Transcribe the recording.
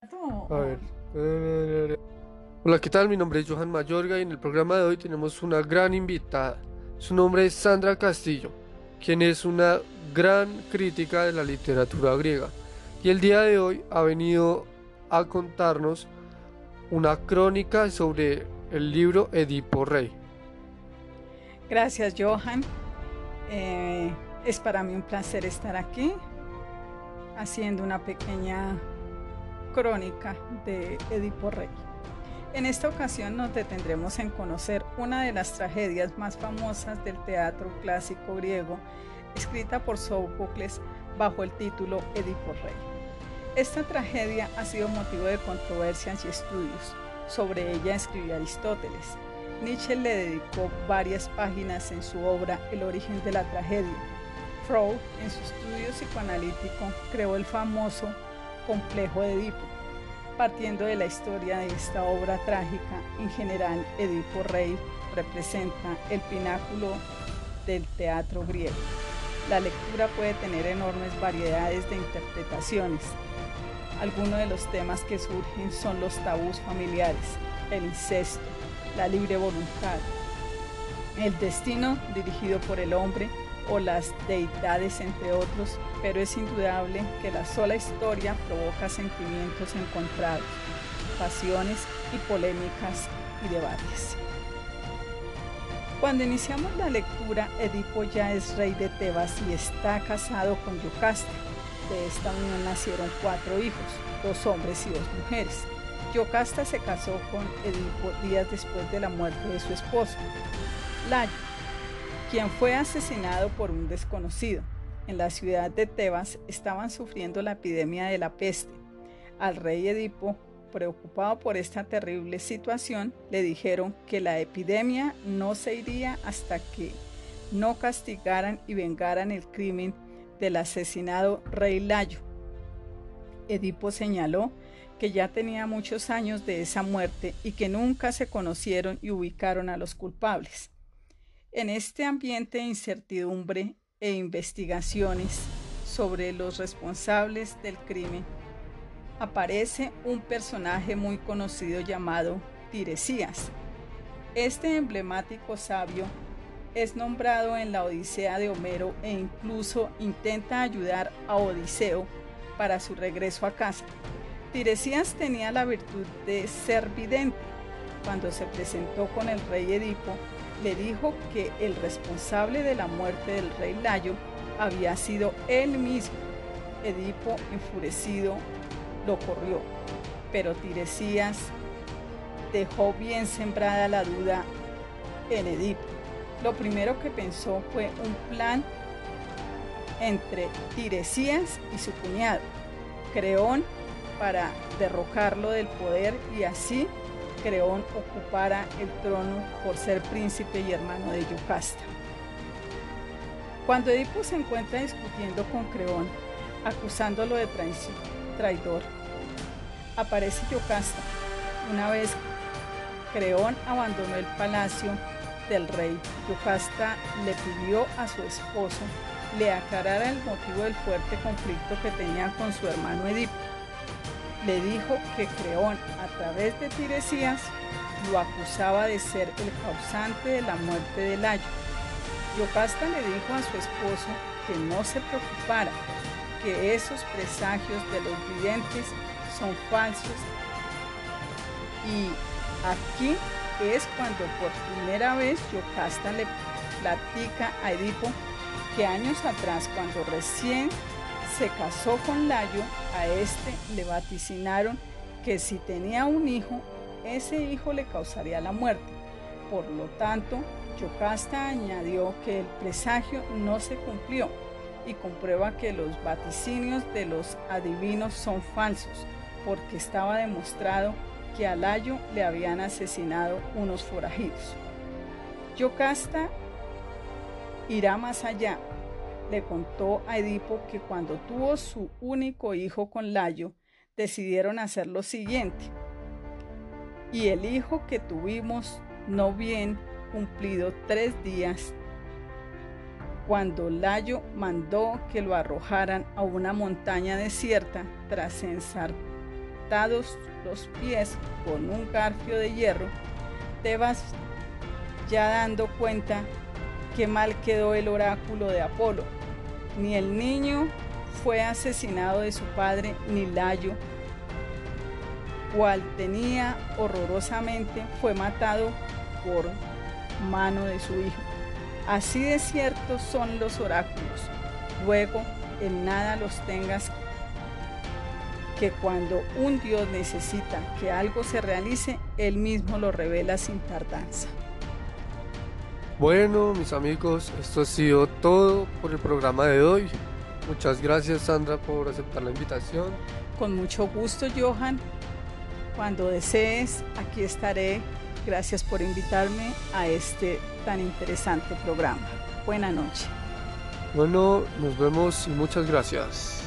A ver. Hola, ¿qué tal? Mi nombre es Johan Mayorga y en el programa de hoy tenemos una gran invitada. Su nombre es Sandra Castillo, quien es una gran crítica de la literatura griega. Y el día de hoy ha venido a contarnos una crónica sobre el libro Edipo Rey. Gracias, Johan. Eh, es para mí un placer estar aquí haciendo una pequeña crónica de Edipo Rey. En esta ocasión nos detendremos en conocer una de las tragedias más famosas del teatro clásico griego, escrita por Sófocles bajo el título Edipo Rey. Esta tragedia ha sido motivo de controversias y estudios. Sobre ella escribió Aristóteles. Nietzsche le dedicó varias páginas en su obra El origen de la tragedia. Freud, en su estudio psicoanalítico, creó el famoso complejo de Edipo. Partiendo de la historia de esta obra trágica, en general Edipo Rey representa el pináculo del teatro griego. La lectura puede tener enormes variedades de interpretaciones. Algunos de los temas que surgen son los tabús familiares, el incesto, la libre voluntad, el destino dirigido por el hombre, o las deidades, entre otros, pero es indudable que la sola historia provoca sentimientos encontrados, pasiones y polémicas y debates. Cuando iniciamos la lectura, Edipo ya es rey de Tebas y está casado con Yocasta. De esta unión nacieron cuatro hijos, dos hombres y dos mujeres. Yocasta se casó con Edipo días después de la muerte de su esposo. Layo, quien fue asesinado por un desconocido. En la ciudad de Tebas estaban sufriendo la epidemia de la peste. Al rey Edipo, preocupado por esta terrible situación, le dijeron que la epidemia no se iría hasta que no castigaran y vengaran el crimen del asesinado rey Layo. Edipo señaló que ya tenía muchos años de esa muerte y que nunca se conocieron y ubicaron a los culpables. En este ambiente de incertidumbre e investigaciones sobre los responsables del crimen, aparece un personaje muy conocido llamado Tiresías. Este emblemático sabio es nombrado en la Odisea de Homero e incluso intenta ayudar a Odiseo para su regreso a casa. Tiresías tenía la virtud de ser vidente. Cuando se presentó con el rey Edipo, le dijo que el responsable de la muerte del rey Layo había sido él mismo. Edipo, enfurecido, lo corrió, pero Tiresías dejó bien sembrada la duda en Edipo. Lo primero que pensó fue un plan entre Tiresías y su cuñado, Creón, para derrocarlo del poder y así Creón ocupara el trono por ser príncipe y hermano de Yocasta. Cuando Edipo se encuentra discutiendo con Creón, acusándolo de traidor, aparece Yocasta. Una vez Creón abandonó el palacio del rey, Yocasta le pidió a su esposo le aclarara el motivo del fuerte conflicto que tenía con su hermano Edipo le dijo que Creón, a través de Tiresías, lo acusaba de ser el causante de la muerte de Layo. Yocasta le dijo a su esposo que no se preocupara, que esos presagios de los videntes son falsos. Y aquí es cuando por primera vez Yocasta le platica a Edipo que años atrás, cuando recién se casó con Layo, a este le vaticinaron que si tenía un hijo, ese hijo le causaría la muerte. Por lo tanto, Yocasta añadió que el presagio no se cumplió y comprueba que los vaticinios de los adivinos son falsos, porque estaba demostrado que a Layo le habían asesinado unos forajidos. Yocasta irá más allá le contó a Edipo que cuando tuvo su único hijo con Layo, decidieron hacer lo siguiente. Y el hijo que tuvimos no bien cumplido tres días, cuando Layo mandó que lo arrojaran a una montaña desierta tras atados los pies con un garfio de hierro, Tebas ya dando cuenta que mal quedó el oráculo de Apolo. Ni el niño fue asesinado de su padre, ni Layo, cual tenía horrorosamente, fue matado por mano de su hijo. Así de ciertos son los oráculos. Luego, en nada los tengas que cuando un Dios necesita que algo se realice, Él mismo lo revela sin tardanza. Bueno, mis amigos, esto ha sido todo por el programa de hoy. Muchas gracias Sandra por aceptar la invitación. Con mucho gusto, Johan. Cuando desees, aquí estaré. Gracias por invitarme a este tan interesante programa. Buena noche. Bueno, nos vemos y muchas gracias.